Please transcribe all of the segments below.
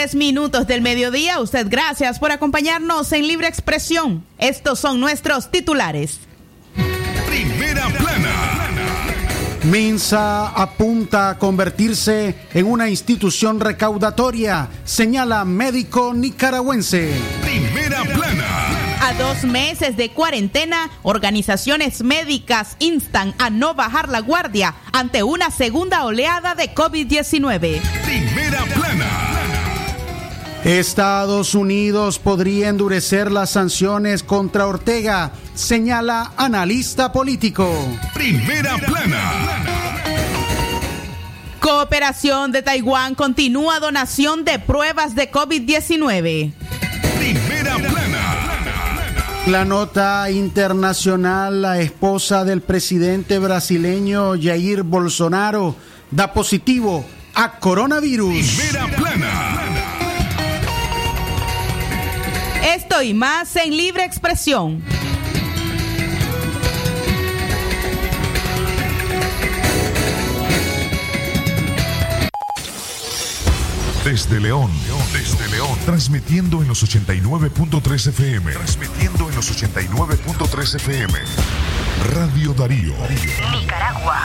33 minutos del mediodía. Usted, gracias por acompañarnos en Libre Expresión. Estos son nuestros titulares. Primera plana. Minsa apunta a convertirse en una institución recaudatoria, señala médico nicaragüense. Primera plana. A dos meses de cuarentena, organizaciones médicas instan a no bajar la guardia ante una segunda oleada de COVID-19. Primera plana. Estados Unidos podría endurecer las sanciones contra Ortega, señala analista político. Primera plana. Cooperación de Taiwán continúa donación de pruebas de COVID-19. Primera plana. La nota internacional, la esposa del presidente brasileño Jair Bolsonaro da positivo a coronavirus. Primera plana. Esto y más en Libre Expresión. Desde León, desde León, transmitiendo en los 89.3 FM, transmitiendo en los 89.3 FM. Radio Darío. Nicaragua.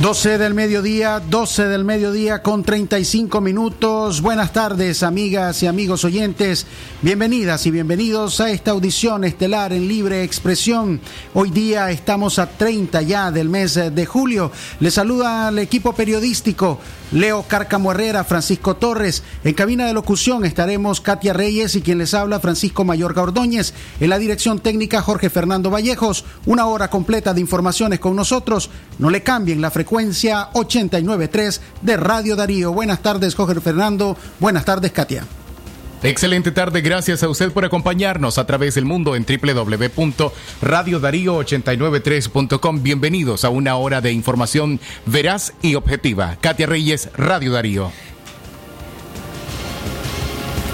12 del mediodía, 12 del mediodía con 35 minutos. Buenas tardes, amigas y amigos oyentes. Bienvenidas y bienvenidos a esta audición estelar en libre expresión. Hoy día estamos a 30 ya del mes de julio. Les saluda al equipo periodístico Leo Cárcamo Herrera, Francisco Torres. En cabina de locución estaremos Katia Reyes y quien les habla Francisco Mayorga Ordóñez. En la dirección técnica Jorge Fernando Vallejos. Una hora completa de informaciones con nosotros. No le cambien la frecuencia 89.3 de Radio Darío. Buenas tardes, Jorge Fernando. Buenas tardes, Katia. Excelente tarde, gracias a usted por acompañarnos a través del mundo en www.radiodarío893.com. Bienvenidos a una hora de información veraz y objetiva. Katia Reyes, Radio Darío.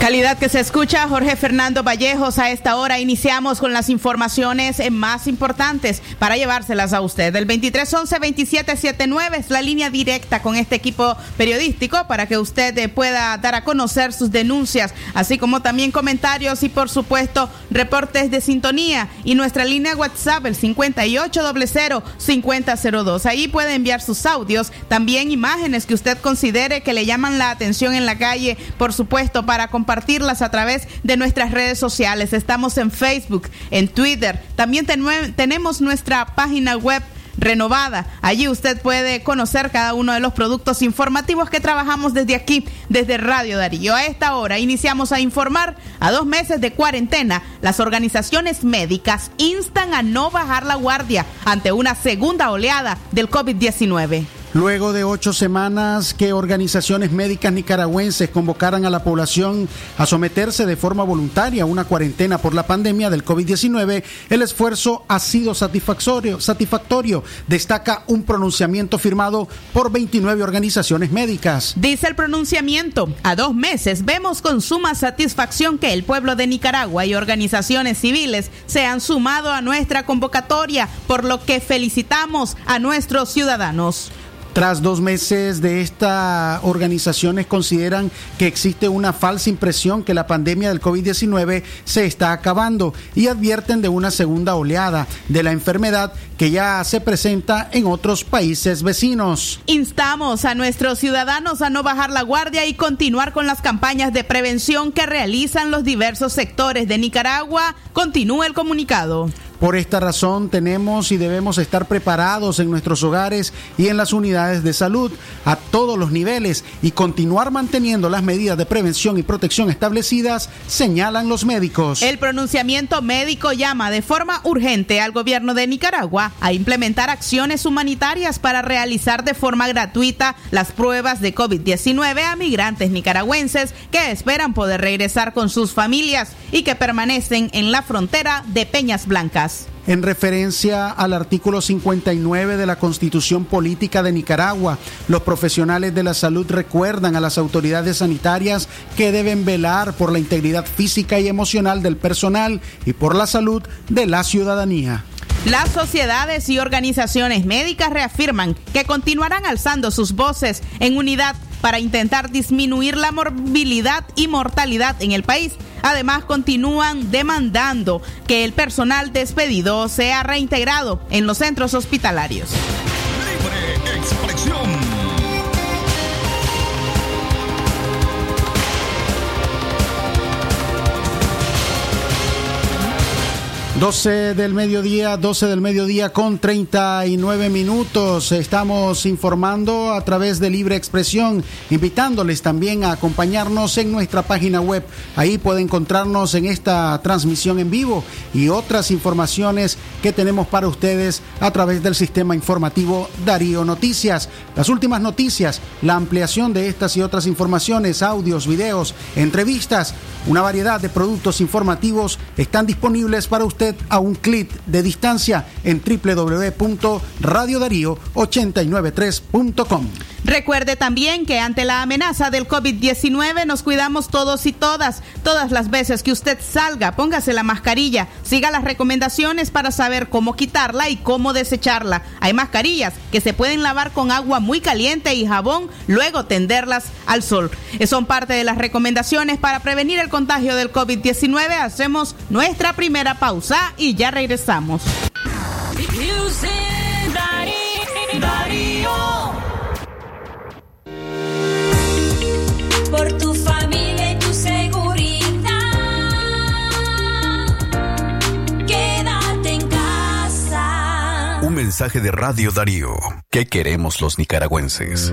Calidad que se escucha, Jorge Fernando Vallejos. A esta hora iniciamos con las informaciones más importantes para llevárselas a usted. El 2311-2779 es la línea directa con este equipo periodístico para que usted pueda dar a conocer sus denuncias, así como también comentarios y, por supuesto, reportes de sintonía. Y nuestra línea WhatsApp, el 5800-5002. Ahí puede enviar sus audios, también imágenes que usted considere que le llaman la atención en la calle, por supuesto, para compartirlas a través de nuestras redes sociales. Estamos en Facebook, en Twitter. También tenemos nuestra página web renovada. Allí usted puede conocer cada uno de los productos informativos que trabajamos desde aquí, desde Radio Darío. A esta hora iniciamos a informar a dos meses de cuarentena. Las organizaciones médicas instan a no bajar la guardia ante una segunda oleada del COVID-19. Luego de ocho semanas que organizaciones médicas nicaragüenses convocaran a la población a someterse de forma voluntaria a una cuarentena por la pandemia del COVID-19, el esfuerzo ha sido satisfactorio, satisfactorio, destaca un pronunciamiento firmado por 29 organizaciones médicas. Dice el pronunciamiento, a dos meses vemos con suma satisfacción que el pueblo de Nicaragua y organizaciones civiles se han sumado a nuestra convocatoria, por lo que felicitamos a nuestros ciudadanos. Tras dos meses de estas organizaciones consideran que existe una falsa impresión que la pandemia del COVID-19 se está acabando y advierten de una segunda oleada de la enfermedad que ya se presenta en otros países vecinos. Instamos a nuestros ciudadanos a no bajar la guardia y continuar con las campañas de prevención que realizan los diversos sectores de Nicaragua. Continúa el comunicado. Por esta razón tenemos y debemos estar preparados en nuestros hogares y en las unidades de salud a todos los niveles y continuar manteniendo las medidas de prevención y protección establecidas, señalan los médicos. El pronunciamiento médico llama de forma urgente al gobierno de Nicaragua a implementar acciones humanitarias para realizar de forma gratuita las pruebas de COVID-19 a migrantes nicaragüenses que esperan poder regresar con sus familias y que permanecen en la frontera de Peñas Blancas en referencia al artículo 59 de la Constitución Política de Nicaragua. Los profesionales de la salud recuerdan a las autoridades sanitarias que deben velar por la integridad física y emocional del personal y por la salud de la ciudadanía. Las sociedades y organizaciones médicas reafirman que continuarán alzando sus voces en unidad para intentar disminuir la morbilidad y mortalidad en el país. Además, continúan demandando que el personal despedido sea reintegrado en los centros hospitalarios. 12 del mediodía, 12 del mediodía con 39 minutos. Estamos informando a través de Libre Expresión, invitándoles también a acompañarnos en nuestra página web. Ahí puede encontrarnos en esta transmisión en vivo y otras informaciones que tenemos para ustedes a través del sistema informativo Darío Noticias. Las últimas noticias, la ampliación de estas y otras informaciones, audios, videos, entrevistas, una variedad de productos informativos están disponibles para a un clic de distancia en www.radiodarío893.com. Recuerde también que ante la amenaza del COVID-19 nos cuidamos todos y todas. Todas las veces que usted salga, póngase la mascarilla, siga las recomendaciones para saber cómo quitarla y cómo desecharla. Hay mascarillas que se pueden lavar con agua muy caliente y jabón, luego tenderlas al sol. Son parte de las recomendaciones para prevenir el contagio del COVID-19. Hacemos nuestra primera pausa y ya regresamos. Mensaje de Radio Darío. ¿Qué queremos los nicaragüenses?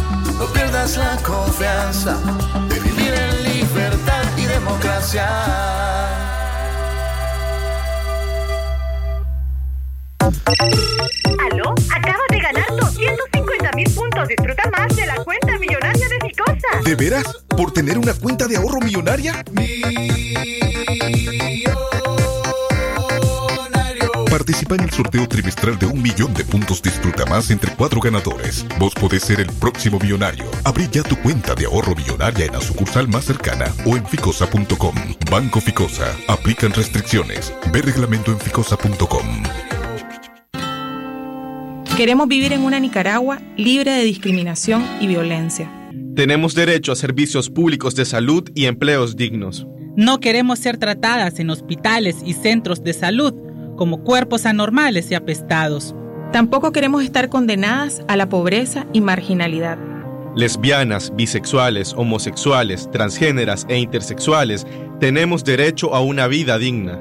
No pierdas la confianza de vivir en libertad y democracia. ¿Aló? Acabas de ganar 250 mil puntos. Disfruta más de la cuenta millonaria de Ficosa. ¿De veras? ¿Por tener una cuenta de ahorro millonaria? Participa en el sorteo trimestral de un millón de puntos Disfruta Más entre cuatro ganadores. Vos podés ser el próximo millonario. Abrí ya tu cuenta de ahorro millonaria en la sucursal más cercana o en ficosa.com. Banco Ficosa. Aplican restricciones. Ve reglamento en ficosa.com. Queremos vivir en una Nicaragua libre de discriminación y violencia. Tenemos derecho a servicios públicos de salud y empleos dignos. No queremos ser tratadas en hospitales y centros de salud como cuerpos anormales y apestados. Tampoco queremos estar condenadas a la pobreza y marginalidad. Lesbianas, bisexuales, homosexuales, transgéneras e intersexuales tenemos derecho a una vida digna.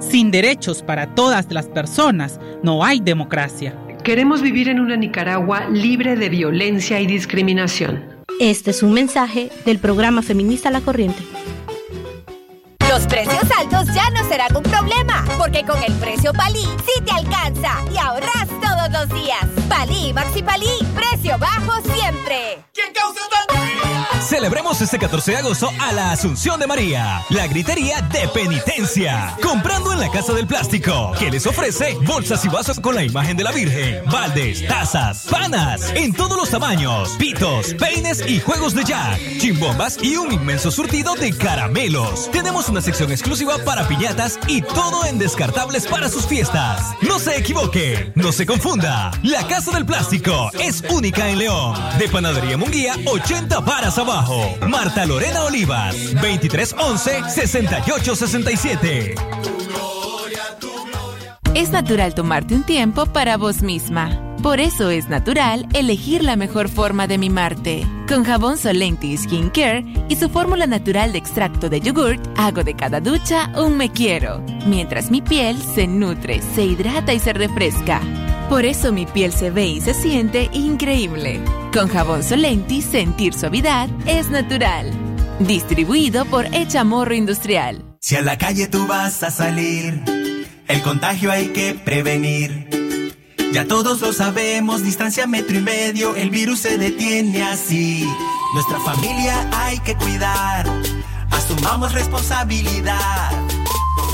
Sin derechos para todas las personas no hay democracia. Queremos vivir en una Nicaragua libre de violencia y discriminación. Este es un mensaje del programa Feminista La Corriente. Los precios altos ya no serán un problema, porque con el precio Palí sí te alcanza y ahorras todos los días. Palí, Maxi Palí, precio bajo siempre. ¿Quién causa Celebremos este 14 de agosto a la Asunción de María, la gritería de penitencia. Comprando en la Casa del Plástico, que les ofrece bolsas y vasos con la imagen de la Virgen, baldes, tazas, panas, en todos los tamaños, pitos, peines y juegos de jack, chimbombas y un inmenso surtido de caramelos. Tenemos una sección exclusiva para piñatas y todo en descartables para sus fiestas. No se equivoque, no se confunda. La Casa del Plástico es única en León. De Panadería Munguía, 80 varas Marta Lorena Olivas, 2311-6867. Es natural tomarte un tiempo para vos misma. Por eso es natural elegir la mejor forma de mimarte. Con jabón Solenti Skin Care y su fórmula natural de extracto de yogurt, hago de cada ducha un me quiero, mientras mi piel se nutre, se hidrata y se refresca. Por eso mi piel se ve y se siente increíble. Con jabón Solenti, sentir suavidad es natural. Distribuido por Echamorro Industrial. Si a la calle tú vas a salir, el contagio hay que prevenir. Ya todos lo sabemos, distancia metro y medio, el virus se detiene así. Nuestra familia hay que cuidar, asumamos responsabilidad.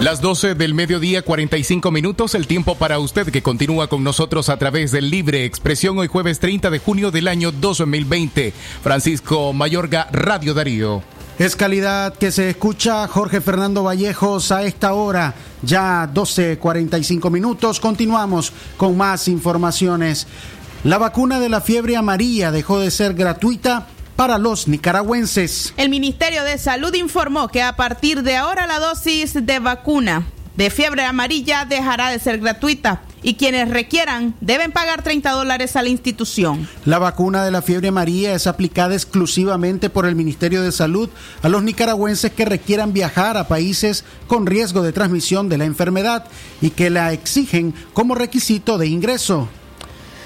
Las 12 del mediodía, 45 minutos, el tiempo para usted que continúa con nosotros a través de Libre Expresión hoy jueves 30 de junio del año 2020. Francisco Mayorga, Radio Darío. Es calidad que se escucha Jorge Fernando Vallejos a esta hora, ya 12.45 minutos. Continuamos con más informaciones. La vacuna de la fiebre amarilla dejó de ser gratuita para los nicaragüenses. El Ministerio de Salud informó que a partir de ahora la dosis de vacuna de fiebre amarilla dejará de ser gratuita y quienes requieran deben pagar 30 dólares a la institución. La vacuna de la fiebre amarilla es aplicada exclusivamente por el Ministerio de Salud a los nicaragüenses que requieran viajar a países con riesgo de transmisión de la enfermedad y que la exigen como requisito de ingreso.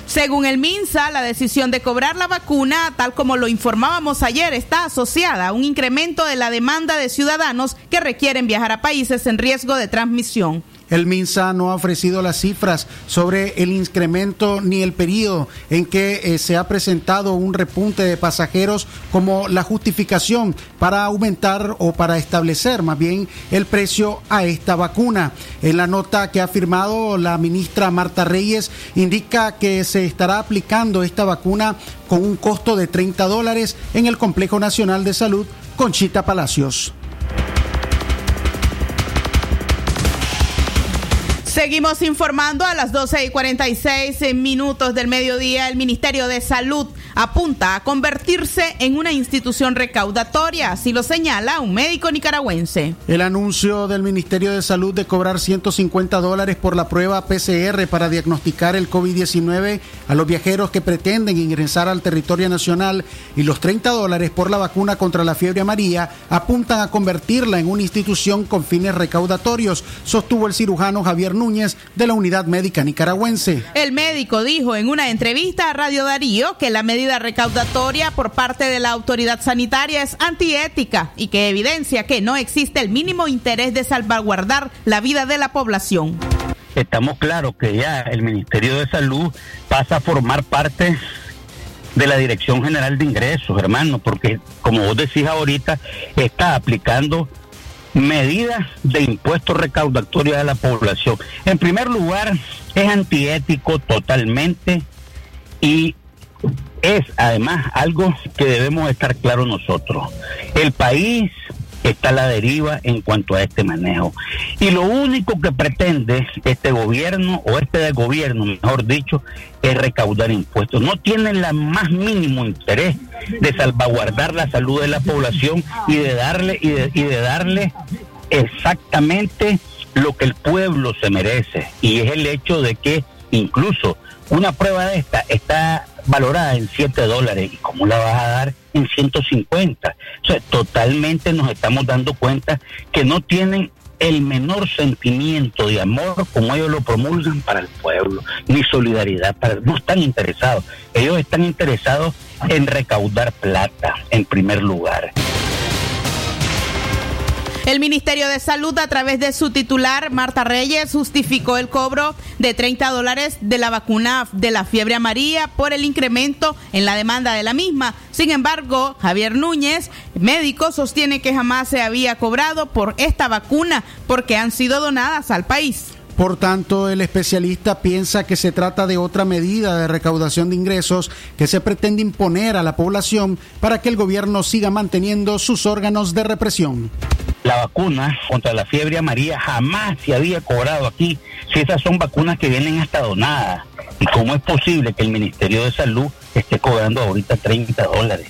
Según el MINSA, la decisión de cobrar la vacuna, tal como lo informábamos ayer, está asociada a un incremento de la demanda de ciudadanos que requieren viajar a países en riesgo de transmisión. El MINSA no ha ofrecido las cifras sobre el incremento ni el periodo en que eh, se ha presentado un repunte de pasajeros como la justificación para aumentar o para establecer más bien el precio a esta vacuna. En la nota que ha firmado la ministra Marta Reyes indica que se estará aplicando esta vacuna con un costo de 30 dólares en el Complejo Nacional de Salud Conchita Palacios. Seguimos informando a las 12 y 46 minutos del mediodía. El Ministerio de Salud apunta a convertirse en una institución recaudatoria, así lo señala un médico nicaragüense. El anuncio del Ministerio de Salud de cobrar 150 dólares por la prueba PCR para diagnosticar el COVID-19 a los viajeros que pretenden ingresar al territorio nacional y los 30 dólares por la vacuna contra la fiebre amarilla apuntan a convertirla en una institución con fines recaudatorios, sostuvo el cirujano Javier Núñez de la Unidad Médica Nicaragüense. El médico dijo en una entrevista a Radio Darío que la medida recaudatoria por parte de la autoridad sanitaria es antiética y que evidencia que no existe el mínimo interés de salvaguardar la vida de la población. Estamos claros que ya el Ministerio de Salud pasa a formar parte de la Dirección General de Ingresos, hermano, porque como vos decís ahorita, está aplicando medidas de impuestos recaudatorios a la población. En primer lugar, es antiético totalmente y es además algo que debemos estar claros nosotros. El país está a la deriva en cuanto a este manejo. Y lo único que pretende este gobierno, o este de gobierno, mejor dicho, es recaudar impuestos. No tienen la más mínimo interés de salvaguardar la salud de la población y de darle, y de, y de darle exactamente lo que el pueblo se merece. Y es el hecho de que incluso una prueba de esta está valorada en 7 dólares. ¿Y cómo la vas a dar en 150? O sea, totalmente nos estamos dando cuenta que no tienen el menor sentimiento de amor como ellos lo promulgan para el pueblo, ni solidaridad, para, no están interesados. Ellos están interesados en recaudar plata en primer lugar. El Ministerio de Salud, a través de su titular, Marta Reyes, justificó el cobro de 30 dólares de la vacuna de la fiebre amarilla por el incremento en la demanda de la misma. Sin embargo, Javier Núñez, médico, sostiene que jamás se había cobrado por esta vacuna porque han sido donadas al país. Por tanto, el especialista piensa que se trata de otra medida de recaudación de ingresos que se pretende imponer a la población para que el gobierno siga manteniendo sus órganos de represión la vacuna contra la fiebre amarilla jamás se había cobrado aquí, si esas son vacunas que vienen hasta donadas. ¿Y cómo es posible que el Ministerio de Salud esté cobrando ahorita 30 dólares?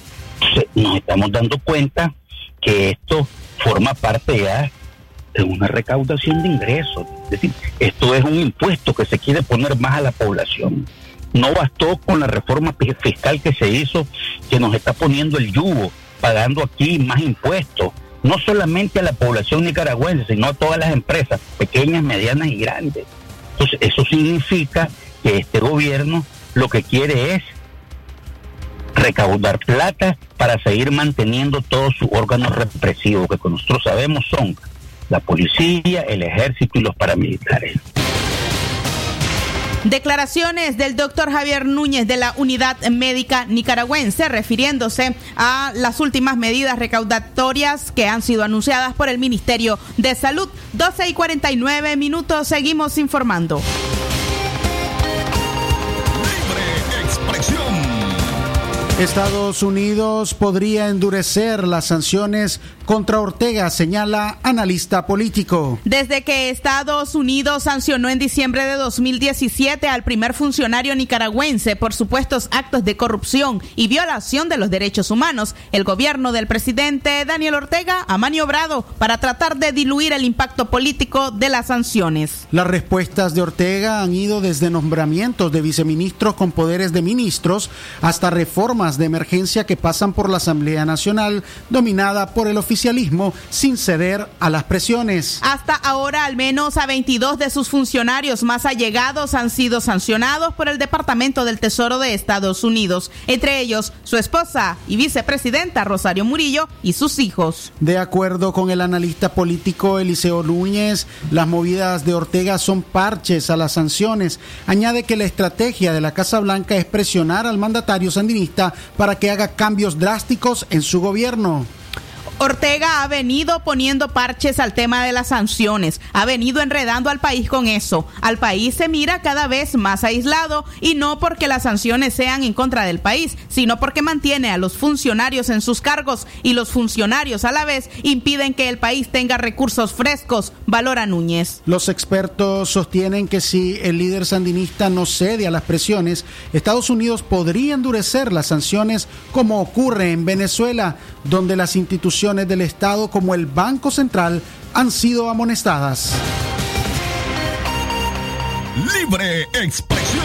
nos estamos dando cuenta que esto forma parte ya de una recaudación de ingresos. Es decir, esto es un impuesto que se quiere poner más a la población. No bastó con la reforma fiscal que se hizo, que nos está poniendo el yugo, pagando aquí más impuestos no solamente a la población nicaragüense, sino a todas las empresas, pequeñas, medianas y grandes. Entonces, eso significa que este gobierno lo que quiere es recaudar plata para seguir manteniendo todos sus órganos represivos, que nosotros sabemos son la policía, el ejército y los paramilitares. Declaraciones del doctor Javier Núñez de la Unidad Médica Nicaragüense refiriéndose a las últimas medidas recaudatorias que han sido anunciadas por el Ministerio de Salud. 12 y 49 minutos, seguimos informando. Estados Unidos podría endurecer las sanciones contra Ortega, señala analista político. Desde que Estados Unidos sancionó en diciembre de 2017 al primer funcionario nicaragüense por supuestos actos de corrupción y violación de los derechos humanos, el gobierno del presidente Daniel Ortega ha maniobrado para tratar de diluir el impacto político de las sanciones. Las respuestas de Ortega han ido desde nombramientos de viceministros con poderes de ministros hasta reformas de emergencia que pasan por la Asamblea Nacional, dominada por el oficialismo, sin ceder a las presiones. Hasta ahora, al menos a 22 de sus funcionarios más allegados han sido sancionados por el Departamento del Tesoro de Estados Unidos, entre ellos su esposa y vicepresidenta Rosario Murillo y sus hijos. De acuerdo con el analista político Eliseo Núñez, las movidas de Ortega son parches a las sanciones. Añade que la estrategia de la Casa Blanca es presionar al mandatario sandinista para que haga cambios drásticos en su gobierno. Ortega ha venido poniendo parches al tema de las sanciones, ha venido enredando al país con eso. Al país se mira cada vez más aislado y no porque las sanciones sean en contra del país, sino porque mantiene a los funcionarios en sus cargos y los funcionarios a la vez impiden que el país tenga recursos frescos, valora Núñez. Los expertos sostienen que si el líder sandinista no cede a las presiones, Estados Unidos podría endurecer las sanciones como ocurre en Venezuela, donde las instituciones del Estado como el Banco Central han sido amonestadas. Libre expresión.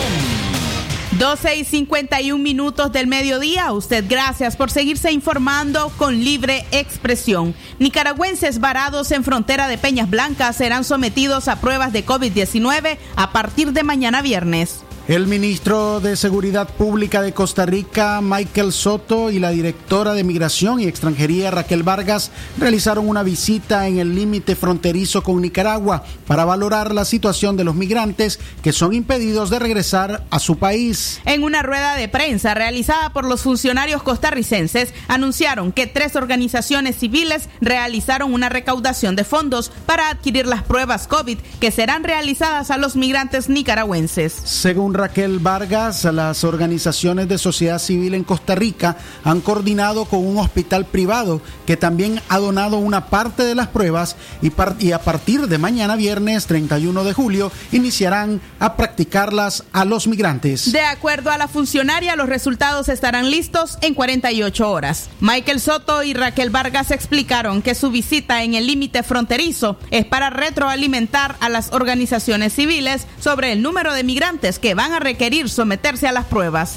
12 y 51 minutos del mediodía. Usted gracias por seguirse informando con libre expresión. Nicaragüenses varados en frontera de Peñas Blancas serán sometidos a pruebas de COVID-19 a partir de mañana viernes. El ministro de Seguridad Pública de Costa Rica, Michael Soto, y la directora de Migración y Extranjería, Raquel Vargas, realizaron una visita en el límite fronterizo con Nicaragua para valorar la situación de los migrantes que son impedidos de regresar a su país. En una rueda de prensa realizada por los funcionarios costarricenses, anunciaron que tres organizaciones civiles realizaron una recaudación de fondos para adquirir las pruebas COVID que serán realizadas a los migrantes nicaragüenses. Según Raquel Vargas, las organizaciones de sociedad civil en Costa Rica han coordinado con un hospital privado que también ha donado una parte de las pruebas y, a partir de mañana viernes 31 de julio iniciarán a practicarlas a los migrantes. De acuerdo a la funcionaria, los resultados estarán listos en 48 horas. Michael Soto y Raquel Vargas explicaron que su visita en el límite fronterizo es para retroalimentar a las organizaciones civiles sobre el número de migrantes que van a requerir someterse a las pruebas.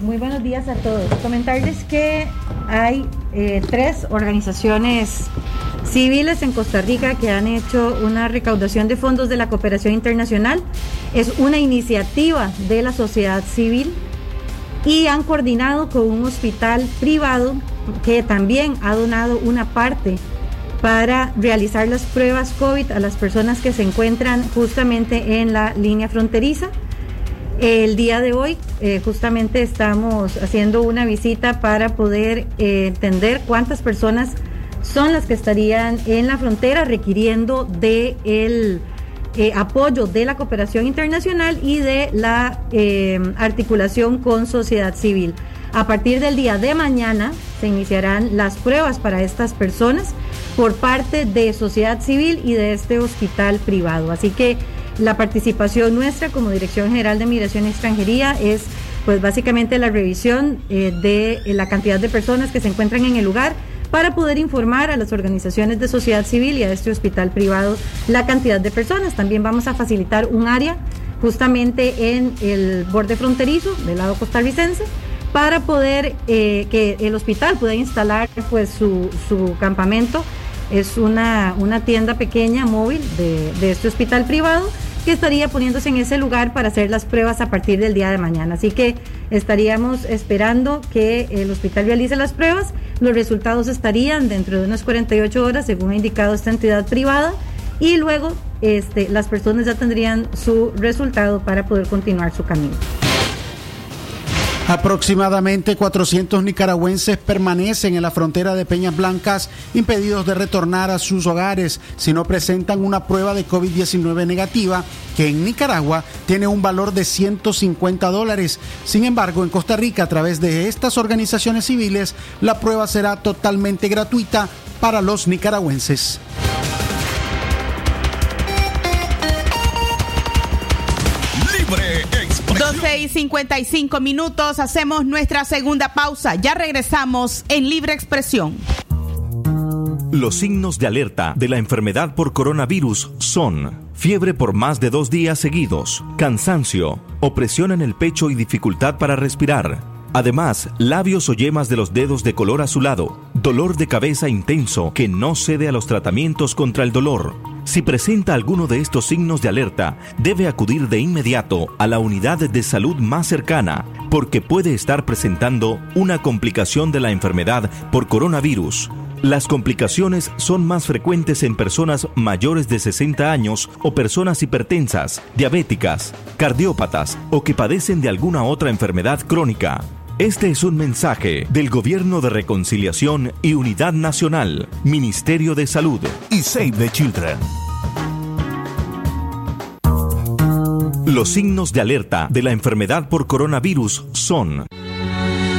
Muy buenos días a todos. Comentarles que hay eh, tres organizaciones civiles en Costa Rica que han hecho una recaudación de fondos de la cooperación internacional. Es una iniciativa de la sociedad civil y han coordinado con un hospital privado que también ha donado una parte para realizar las pruebas COVID a las personas que se encuentran justamente en la línea fronteriza. El día de hoy eh, justamente estamos haciendo una visita para poder eh, entender cuántas personas son las que estarían en la frontera requiriendo de el eh, apoyo de la cooperación internacional y de la articulación con sociedad civil. A partir del día de mañana se iniciarán las pruebas para estas personas por parte de sociedad civil y de este hospital privado. Así que la participación nuestra como Dirección General de Migración y Extranjería es pues básicamente la revisión eh, de la cantidad de personas que se encuentran en el lugar para poder informar a las organizaciones de sociedad civil y a este hospital privado la cantidad de personas. También vamos a facilitar un área justamente en el borde fronterizo del lado costarricense para poder eh, que el hospital pueda instalar pues su, su campamento. Es una, una tienda pequeña móvil de, de este hospital privado que estaría poniéndose en ese lugar para hacer las pruebas a partir del día de mañana. Así que estaríamos esperando que el hospital realice las pruebas. Los resultados estarían dentro de unas 48 horas, según ha indicado esta entidad privada, y luego este, las personas ya tendrían su resultado para poder continuar su camino. Aproximadamente 400 nicaragüenses permanecen en la frontera de Peñas Blancas impedidos de retornar a sus hogares si no presentan una prueba de COVID-19 negativa que en Nicaragua tiene un valor de 150 dólares. Sin embargo, en Costa Rica, a través de estas organizaciones civiles, la prueba será totalmente gratuita para los nicaragüenses. 12 y 55 minutos, hacemos nuestra segunda pausa. Ya regresamos en Libre Expresión. Los signos de alerta de la enfermedad por coronavirus son fiebre por más de dos días seguidos, cansancio, opresión en el pecho y dificultad para respirar. Además, labios o yemas de los dedos de color azulado, dolor de cabeza intenso que no cede a los tratamientos contra el dolor, si presenta alguno de estos signos de alerta, debe acudir de inmediato a la unidad de salud más cercana, porque puede estar presentando una complicación de la enfermedad por coronavirus. Las complicaciones son más frecuentes en personas mayores de 60 años o personas hipertensas, diabéticas, cardiópatas o que padecen de alguna otra enfermedad crónica. Este es un mensaje del Gobierno de Reconciliación y Unidad Nacional, Ministerio de Salud y Save the Children. Los signos de alerta de la enfermedad por coronavirus son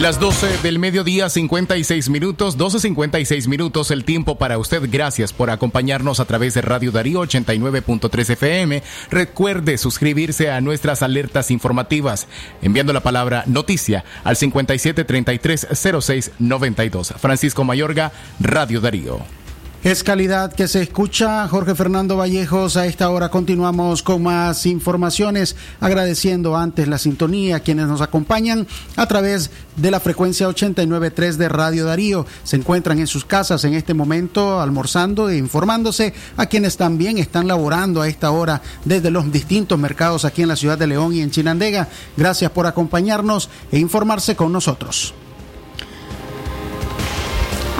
Las 12 del mediodía, 56 minutos, 12.56 minutos, el tiempo para usted. Gracias por acompañarnos a través de Radio Darío 89.3 FM. Recuerde suscribirse a nuestras alertas informativas, enviando la palabra noticia al 57330692. Francisco Mayorga, Radio Darío. Es calidad que se escucha. Jorge Fernando Vallejos, a esta hora continuamos con más informaciones, agradeciendo antes la sintonía a quienes nos acompañan a través de la frecuencia 89.3 de Radio Darío. Se encuentran en sus casas en este momento almorzando e informándose a quienes también están laborando a esta hora desde los distintos mercados aquí en la ciudad de León y en Chinandega. Gracias por acompañarnos e informarse con nosotros.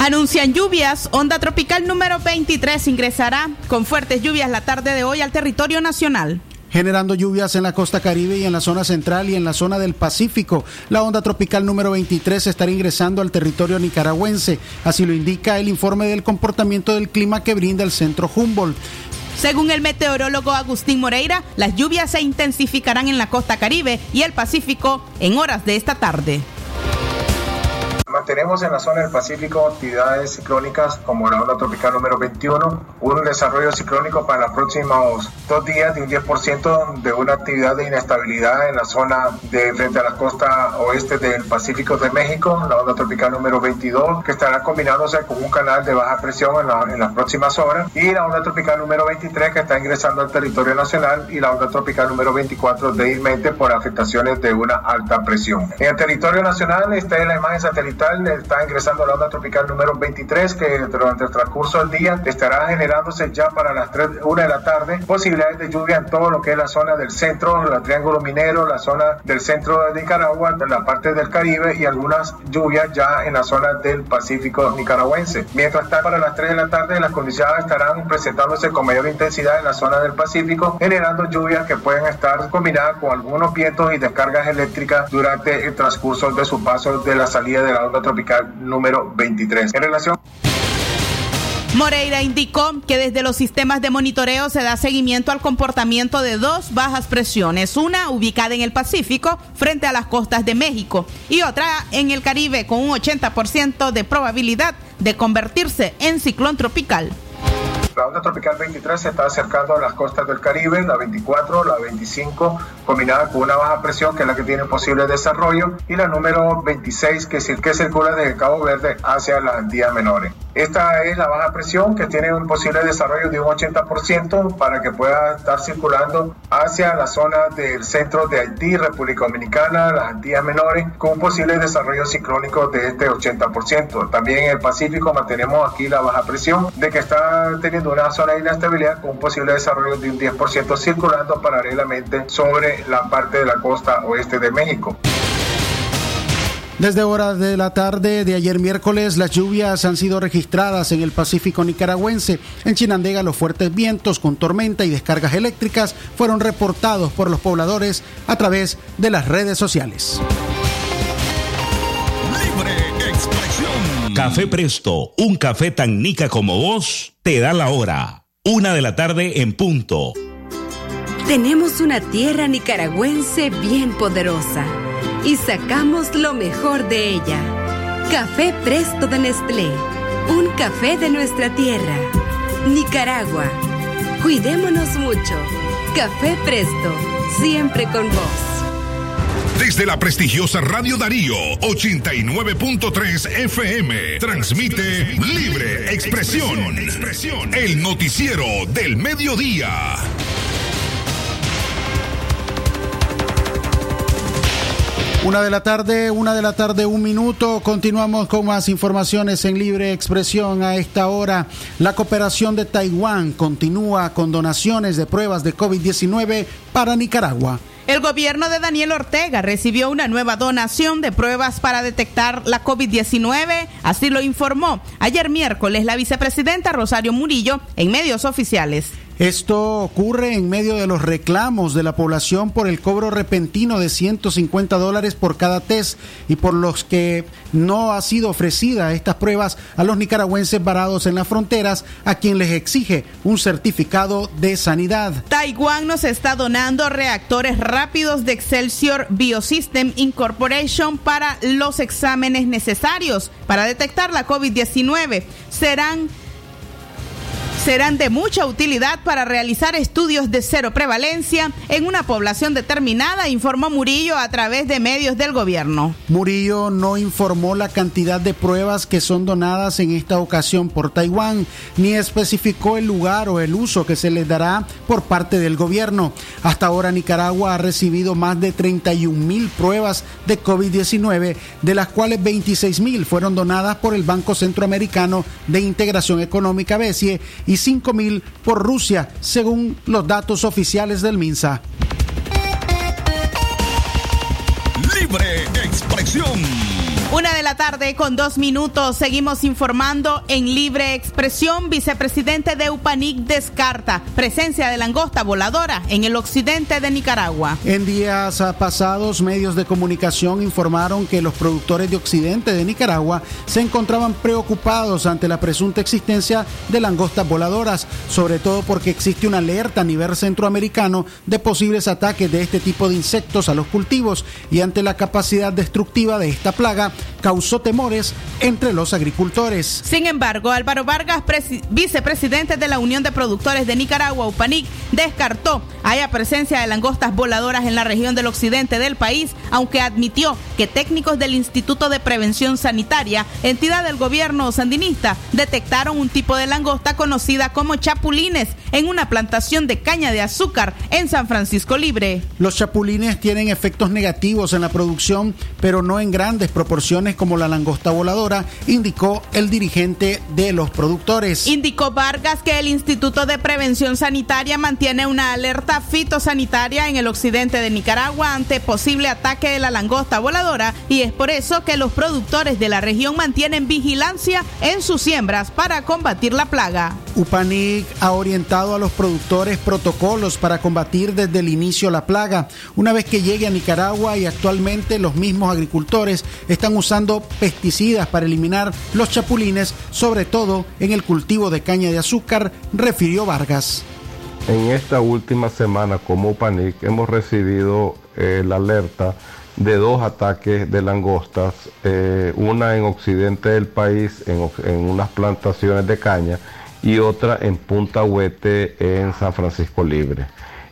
Anuncian lluvias. Onda tropical número 23 ingresará con fuertes lluvias la tarde de hoy al territorio nacional generando lluvias en la costa caribe y en la zona central y en la zona del Pacífico. La onda tropical número 23 estará ingresando al territorio nicaragüense, así lo indica el informe del comportamiento del clima que brinda el centro Humboldt. Según el meteorólogo Agustín Moreira, las lluvias se intensificarán en la costa caribe y el Pacífico en horas de esta tarde. Mantenemos en la zona del Pacífico actividades ciclónicas como la onda tropical número 21, un desarrollo ciclónico para los próximos dos días de un 10% de una actividad de inestabilidad en la zona de frente a la costa oeste del Pacífico de México, la onda tropical número 22, que estará combinándose con un canal de baja presión en, la, en las próximas horas, y la onda tropical número 23 que está ingresando al territorio nacional y la onda tropical número 24 débilmente por afectaciones de una alta presión. En el territorio nacional, esta es la imagen satelital está ingresando la onda tropical número 23 que durante el transcurso del día estará generándose ya para las 3, 1 de la tarde posibilidades de lluvia en todo lo que es la zona del centro, el Triángulo Minero, la zona del centro de Nicaragua, la parte del Caribe y algunas lluvias ya en la zona del Pacífico nicaragüense. Mientras está para las 3 de la tarde las condiciones estarán presentándose con mayor intensidad en la zona del Pacífico, generando lluvias que pueden estar combinadas con algunos vientos y descargas eléctricas durante el transcurso de su paso de la salida de la tropical número 23. En relación Moreira indicó que desde los sistemas de monitoreo se da seguimiento al comportamiento de dos bajas presiones, una ubicada en el Pacífico frente a las costas de México y otra en el Caribe con un 80% de probabilidad de convertirse en ciclón tropical. La onda tropical 23 se está acercando a las costas del Caribe, la 24, la 25, combinada con una baja presión que es la que tiene posible desarrollo, y la número 26 que, que circula desde Cabo Verde hacia las Antillas Menores. Esta es la baja presión que tiene un posible desarrollo de un 80% para que pueda estar circulando hacia la zona del centro de Haití, República Dominicana, las Antillas Menores, con un posible desarrollo ciclónico de este 80%. También en el Pacífico mantenemos aquí la baja presión de que está teniendo una zona de inestabilidad con un posible desarrollo de un 10% circulando paralelamente sobre la parte de la costa oeste de México. Desde horas de la tarde de ayer miércoles, las lluvias han sido registradas en el Pacífico nicaragüense. En Chinandega, los fuertes vientos con tormenta y descargas eléctricas fueron reportados por los pobladores a través de las redes sociales. Libre expresión. Café Presto, un café tan nica como vos, te da la hora. Una de la tarde en punto. Tenemos una tierra nicaragüense bien poderosa y sacamos lo mejor de ella. Café Presto de Nestlé, un café de nuestra tierra. Nicaragua, cuidémonos mucho. Café Presto, siempre con vos. Desde la prestigiosa Radio Darío 89.3 FM transmite Libre Expresión, el noticiero del mediodía. Una de la tarde, una de la tarde, un minuto. Continuamos con más informaciones en libre expresión a esta hora. La cooperación de Taiwán continúa con donaciones de pruebas de COVID-19 para Nicaragua. El gobierno de Daniel Ortega recibió una nueva donación de pruebas para detectar la COVID-19, así lo informó ayer miércoles la vicepresidenta Rosario Murillo en medios oficiales. Esto ocurre en medio de los reclamos de la población por el cobro repentino de 150 dólares por cada test y por los que no ha sido ofrecida estas pruebas a los nicaragüenses varados en las fronteras, a quien les exige un certificado de sanidad. Taiwán nos está donando reactores rápidos de Excelsior Biosystem Incorporation para los exámenes necesarios para detectar la COVID-19. Serán serán de mucha utilidad para realizar estudios de cero prevalencia en una población determinada, informó Murillo a través de medios del gobierno. Murillo no informó la cantidad de pruebas que son donadas en esta ocasión por Taiwán, ni especificó el lugar o el uso que se les dará por parte del gobierno. Hasta ahora Nicaragua ha recibido más de 31 mil pruebas de COVID-19, de las cuales 26 mil fueron donadas por el Banco Centroamericano de Integración Económica BESIE y 5 mil por Rusia, según los datos oficiales del MINSA. Libre expresión. La tarde con dos minutos. Seguimos informando en libre expresión. Vicepresidente de UPANIC descarta presencia de langosta voladora en el occidente de Nicaragua. En días pasados, medios de comunicación informaron que los productores de occidente de Nicaragua se encontraban preocupados ante la presunta existencia de langostas voladoras, sobre todo porque existe una alerta a nivel centroamericano de posibles ataques de este tipo de insectos a los cultivos y ante la capacidad destructiva de esta plaga causó temores entre los agricultores. Sin embargo, Álvaro Vargas, vicepresidente de la Unión de Productores de Nicaragua, UPANIC, descartó haya presencia de langostas voladoras en la región del occidente del país, aunque admitió que técnicos del Instituto de Prevención Sanitaria, entidad del gobierno sandinista, detectaron un tipo de langosta conocida como chapulines en una plantación de caña de azúcar en San Francisco Libre. Los chapulines tienen efectos negativos en la producción, pero no en grandes proporciones como la langosta voladora, indicó el dirigente de los productores. Indicó Vargas que el Instituto de Prevención Sanitaria mantiene una alerta fitosanitaria en el occidente de Nicaragua ante posible ataque de la langosta voladora y es por eso que los productores de la región mantienen vigilancia en sus siembras para combatir la plaga. UPANIC ha orientado a los productores protocolos para combatir desde el inicio la plaga. Una vez que llegue a Nicaragua y actualmente los mismos agricultores están usando pesticidas para eliminar los chapulines, sobre todo en el cultivo de caña de azúcar, refirió Vargas. En esta última semana como UPANIC hemos recibido eh, la alerta de dos ataques de langostas, eh, una en occidente del país, en, en unas plantaciones de caña, y otra en Punta Huete en San Francisco Libre.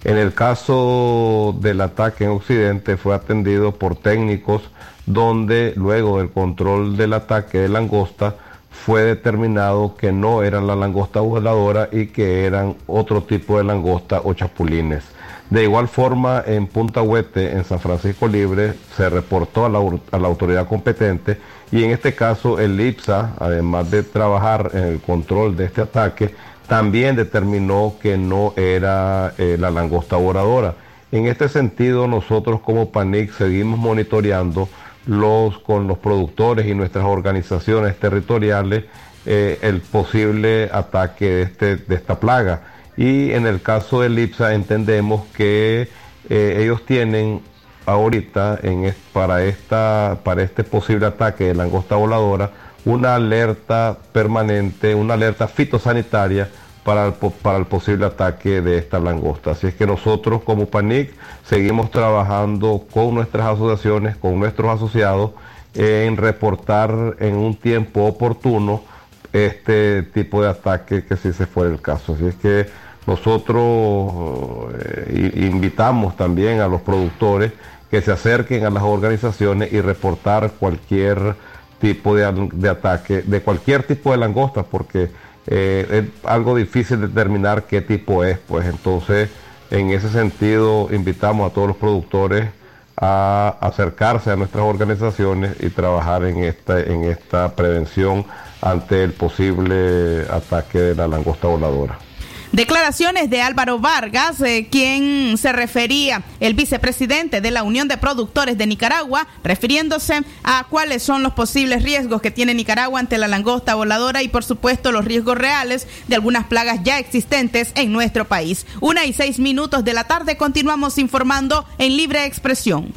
En el caso del ataque en Occidente fue atendido por técnicos donde luego del control del ataque de langosta fue determinado que no eran la langosta voladora y que eran otro tipo de langosta o chapulines. De igual forma, en Punta Huete, en San Francisco Libre, se reportó a la, autoridad competente y en este caso el IPSA, además de trabajar en el control de este ataque, también determinó que no era eh, la langosta voladora. En este sentido, nosotros como PANIC seguimos monitoreando los, con los productores y nuestras organizaciones territoriales eh, el posible ataque de, este, de esta plaga. Y en el caso del IPSA entendemos que eh, ellos tienen ahorita en, para, esta, para este posible ataque de langosta voladora una alerta permanente, una alerta fitosanitaria para el, para el posible ataque de esta langosta. Así es que nosotros como PANIC seguimos trabajando con nuestras asociaciones, con nuestros asociados, en reportar en un tiempo oportuno este tipo de ataque que si se fuera el caso. Así es que nosotros eh, invitamos también a los productores que se acerquen a las organizaciones y reportar cualquier tipo de, de ataque, de cualquier tipo de langosta, porque eh, es algo difícil determinar qué tipo es, pues entonces en ese sentido invitamos a todos los productores a acercarse a nuestras organizaciones y trabajar en esta, en esta prevención ante el posible ataque de la langosta voladora. Declaraciones de Álvaro Vargas, eh, quien se refería, el vicepresidente de la Unión de Productores de Nicaragua, refiriéndose a cuáles son los posibles riesgos que tiene Nicaragua ante la langosta voladora y por supuesto los riesgos reales de algunas plagas ya existentes en nuestro país. Una y seis minutos de la tarde continuamos informando en libre expresión.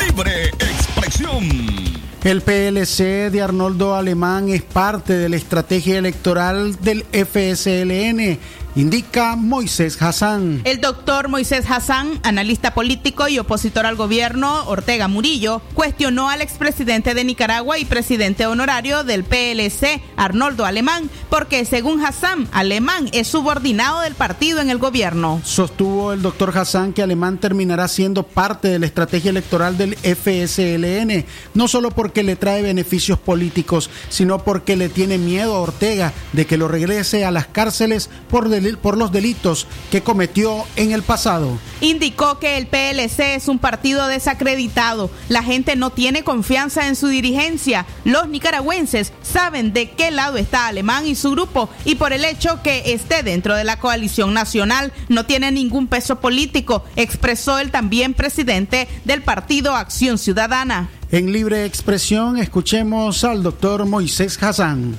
Libre expresión. El PLC de Arnoldo Alemán es parte de la estrategia electoral del FSLN, indica Moisés Hassan. El doctor Moisés Hassan, analista político y opositor al gobierno Ortega Murillo, cuestionó al expresidente de Nicaragua y presidente honorario del PLC, Arnoldo Alemán, porque según Hassan, Alemán es subordinado del partido en el gobierno. Sostuvo el doctor Hassan que Alemán terminará siendo parte de la estrategia electoral del FSLN, no solo porque le trae beneficios políticos, sino porque le tiene miedo a Ortega de que lo regrese a las cárceles por, del- por los delitos que cometió en el pasado. Indicó que el PLC es un partido desacreditado. La gente no tiene confianza en su dirigencia. Los nicaragüenses saben de qué lado está Alemán y su grupo y por el hecho que esté dentro de la coalición nacional no tiene ningún peso político, expresó el también presidente del partido Acción Ciudadana. En libre expresión escuchemos al doctor Moisés Hassan.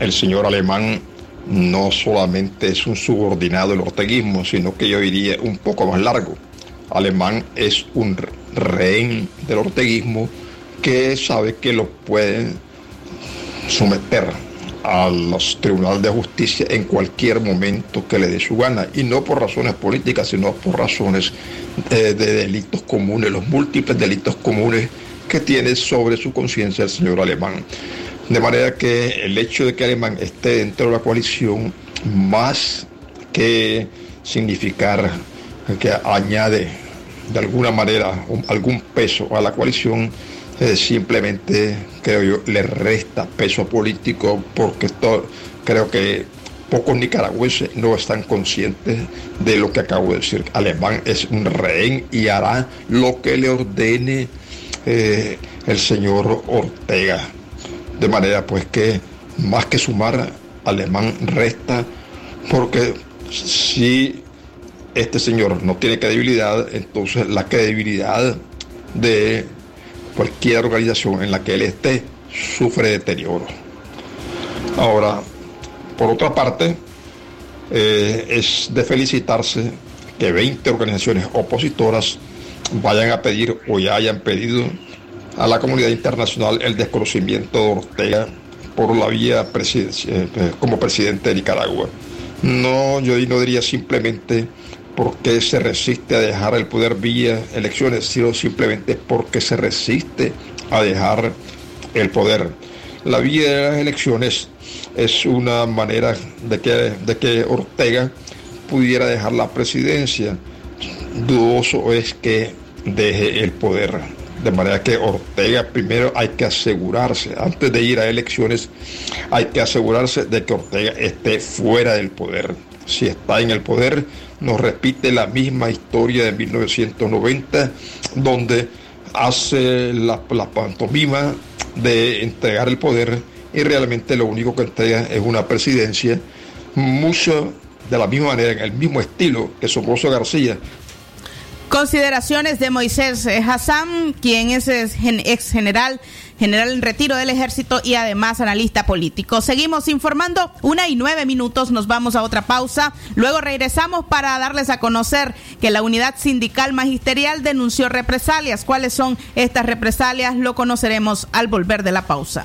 el señor alemán no solamente es un subordinado del orteguismo, sino que yo diría un poco más largo. Alemán es un rehén del orteguismo que sabe que lo pueden someter a los tribunales de justicia en cualquier momento que le dé su gana, y no por razones políticas, sino por razones eh, de delitos comunes, los múltiples delitos comunes que tiene sobre su conciencia el señor Alemán. De manera que el hecho de que Alemán esté dentro de la coalición, más que significar que añade de alguna manera algún peso a la coalición, eh, simplemente creo yo le resta peso político porque creo que pocos nicaragüenses no están conscientes de lo que acabo de decir. Alemán es un rehén y hará lo que le ordene eh, el señor Ortega. De manera pues que más que sumar, Alemán resta porque si este señor no tiene credibilidad, entonces la credibilidad de cualquier organización en la que él esté sufre deterioro. Ahora, por otra parte, eh, es de felicitarse que 20 organizaciones opositoras vayan a pedir o ya hayan pedido a la comunidad internacional el desconocimiento de Ortega por la vía presidencia- eh, como presidente de Nicaragua. No, yo no diría simplemente porque se resiste a dejar el poder vía elecciones, sino simplemente porque se resiste a dejar el poder. La vía de las elecciones es una manera de que, de que Ortega pudiera dejar la presidencia. Dudoso es que deje el poder. De manera que Ortega primero hay que asegurarse, antes de ir a elecciones, hay que asegurarse de que Ortega esté fuera del poder. Si está en el poder, nos repite la misma historia de 1990, donde hace la, pantomima de entregar el poder y realmente lo único que entrega es una presidencia, mucho de la misma manera, en el mismo estilo que Somoza García, Consideraciones de Moisés Hassan, quien es ex gen- ex general, general en retiro del ejército y además analista político. Seguimos informando, una y nueve minutos, nos vamos a otra pausa. Luego regresamos para darles a conocer que la unidad sindical magisterial denunció represalias. ¿Cuáles son estas represalias? Lo conoceremos al volver de la pausa.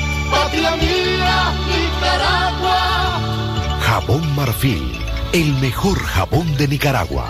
Patria Nicaragua. Jabón Marfil, el mejor jabón de Nicaragua.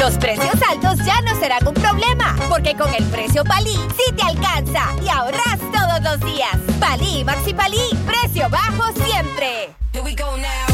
los precios altos ya no serán un problema, porque con el precio Palí sí te alcanza y ahorras todos los días. Palí, Maxi Palí, precio bajo siempre. Here we go now.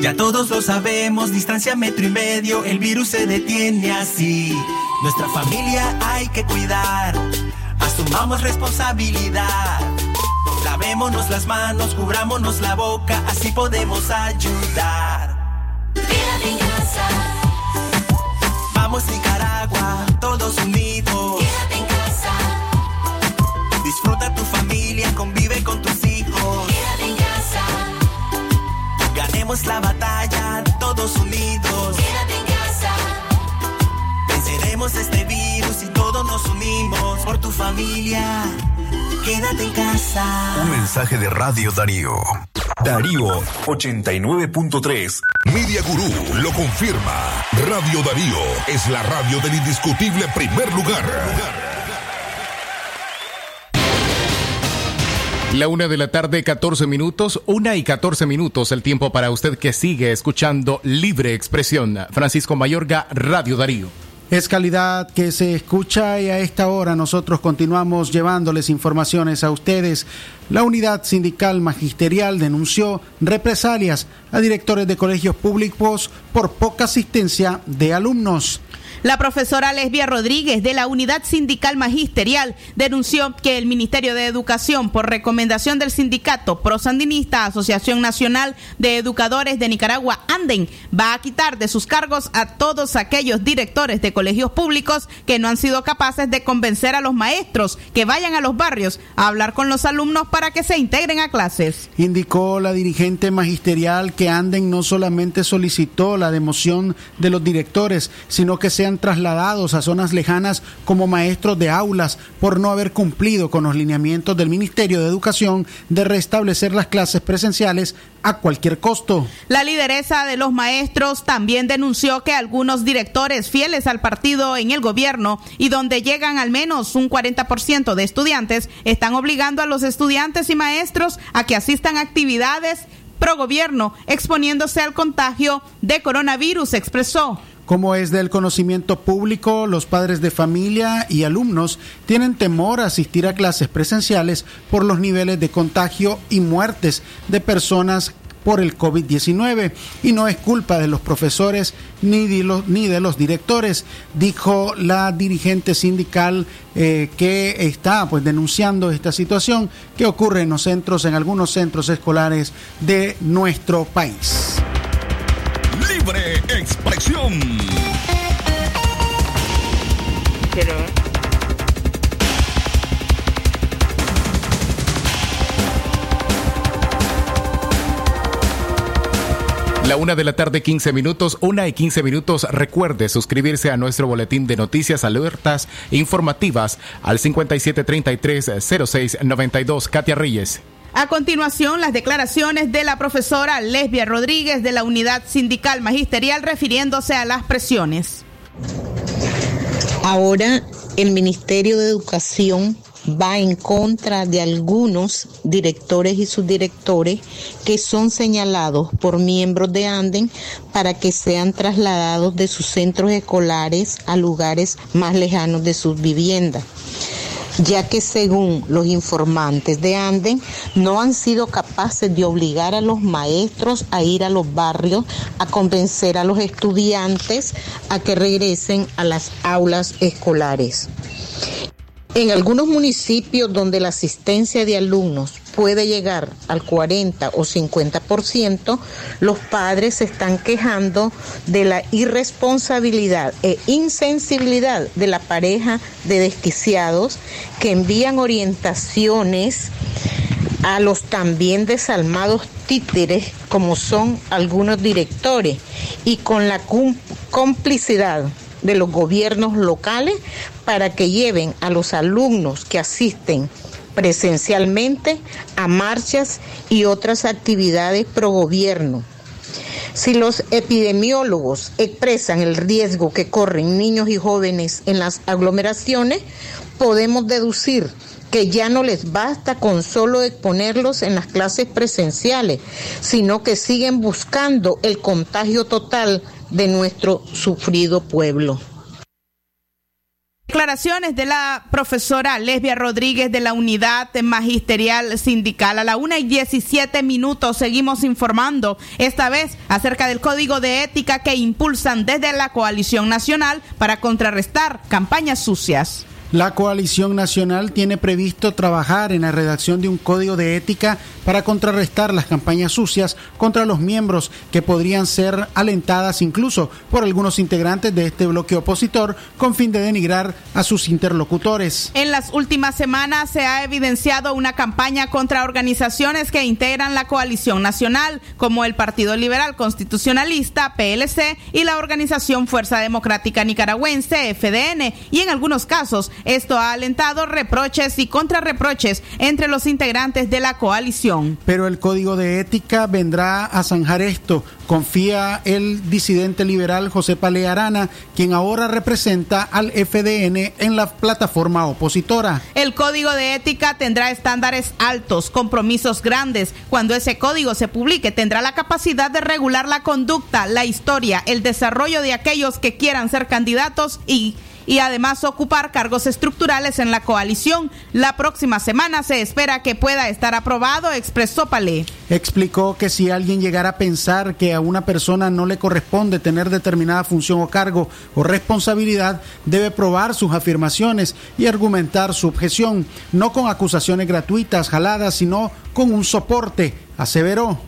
Ya todos lo sabemos, distancia metro y medio, el virus se detiene así. Nuestra familia hay que cuidar, asumamos responsabilidad. Lavémonos las manos, cubrámonos la boca, así podemos ayudar. Casa, Radio Darío. Darío 89.3. Media Gurú lo confirma. Radio Darío es la radio del indiscutible primer lugar. La una de la tarde, 14 minutos, una y 14 minutos, el tiempo para usted que sigue escuchando Libre Expresión. Francisco Mayorga, Radio Darío. Es calidad que se escucha y a esta hora nosotros continuamos llevándoles informaciones a ustedes. La unidad sindical magisterial denunció represalias a directores de colegios públicos por poca asistencia de alumnos. La profesora Lesbia Rodríguez de la Unidad Sindical Magisterial denunció que el Ministerio de Educación, por recomendación del sindicato prosandinista Asociación Nacional de Educadores de Nicaragua, Anden, va a quitar de sus cargos a todos aquellos directores de colegios públicos que no han sido capaces de convencer a los maestros que vayan a los barrios a hablar con los alumnos para que se integren a clases. Indicó la dirigente magisterial que Anden no solamente solicitó la democión de los directores, sino que sean trasladados a zonas lejanas como maestros de aulas por no haber cumplido con los lineamientos del Ministerio de Educación de restablecer las clases presenciales a cualquier costo. La lideresa de los maestros también denunció que algunos directores fieles al partido en el gobierno y donde llegan al menos un 40% de estudiantes están obligando a los estudiantes y maestros a que asistan a actividades pro gobierno, exponiéndose al contagio de coronavirus, expresó. Como es del conocimiento público, los padres de familia y alumnos tienen temor a asistir a clases presenciales por los niveles de contagio y muertes de personas por el COVID-19 y no es culpa de los profesores ni de los, directores, dijo la dirigente sindical eh, que está pues denunciando esta situación que ocurre en los centros, en algunos centros escolares de nuestro país. Libre expresión. La una de la tarde, 15 minutos, una y 15 minutos. Recuerde suscribirse a nuestro boletín de noticias alertas informativas al 5733-0692. Katia Reyes. A continuación, las declaraciones de la profesora Lesbia Rodríguez de la Unidad Sindical Magisterial refiriéndose a las presiones. Ahora el Ministerio de Educación va en contra de algunos directores y subdirectores que son señalados por miembros de Anden para que sean trasladados de sus centros escolares a lugares más lejanos de sus viviendas ya que según los informantes de Anden, no han sido capaces de obligar a los maestros a ir a los barrios a convencer a los estudiantes a que regresen a las aulas escolares. En algunos municipios donde la asistencia de alumnos puede llegar al 40 o 50%, los padres se están quejando de la irresponsabilidad e insensibilidad de la pareja de desquiciados que envían orientaciones a los también desalmados títeres como son algunos directores y con la complicidad de los gobiernos locales para que lleven a los alumnos que asisten presencialmente a marchas y otras actividades pro gobierno. Si los epidemiólogos expresan el riesgo que corren niños y jóvenes en las aglomeraciones, podemos deducir que ya no les basta con solo exponerlos en las clases presenciales, sino que siguen buscando el contagio total de nuestro sufrido pueblo. Declaraciones de la profesora Lesbia Rodríguez de la Unidad Magisterial Sindical. A la una y 17 minutos seguimos informando, esta vez acerca del código de ética que impulsan desde la Coalición Nacional para contrarrestar campañas sucias. La coalición nacional tiene previsto trabajar en la redacción de un código de ética para contrarrestar las campañas sucias contra los miembros que podrían ser alentadas incluso por algunos integrantes de este bloque opositor con fin de denigrar a sus interlocutores. En las últimas semanas se ha evidenciado una campaña contra organizaciones que integran la coalición nacional, como el Partido Liberal Constitucionalista, PLC, y la organización Fuerza Democrática Nicaragüense, FDN, y en algunos casos esto ha alentado reproches y contrarreproches entre los integrantes de la coalición. Pero el código de ética vendrá a zanjar esto, confía el disidente liberal José Pale Arana, quien ahora representa al FDN en la plataforma opositora. El código de ética tendrá estándares altos, compromisos grandes. Cuando ese código se publique, tendrá la capacidad de regular la conducta, la historia, el desarrollo de aquellos que quieran ser candidatos y y además ocupar cargos estructurales en la coalición. La próxima semana se espera que pueda estar aprobado, expresó Palé. Explicó que si alguien llegara a pensar que a una persona no le corresponde tener determinada función o cargo o responsabilidad, debe probar sus afirmaciones y argumentar su objeción, no con acusaciones gratuitas, jaladas, sino con un soporte, aseveró.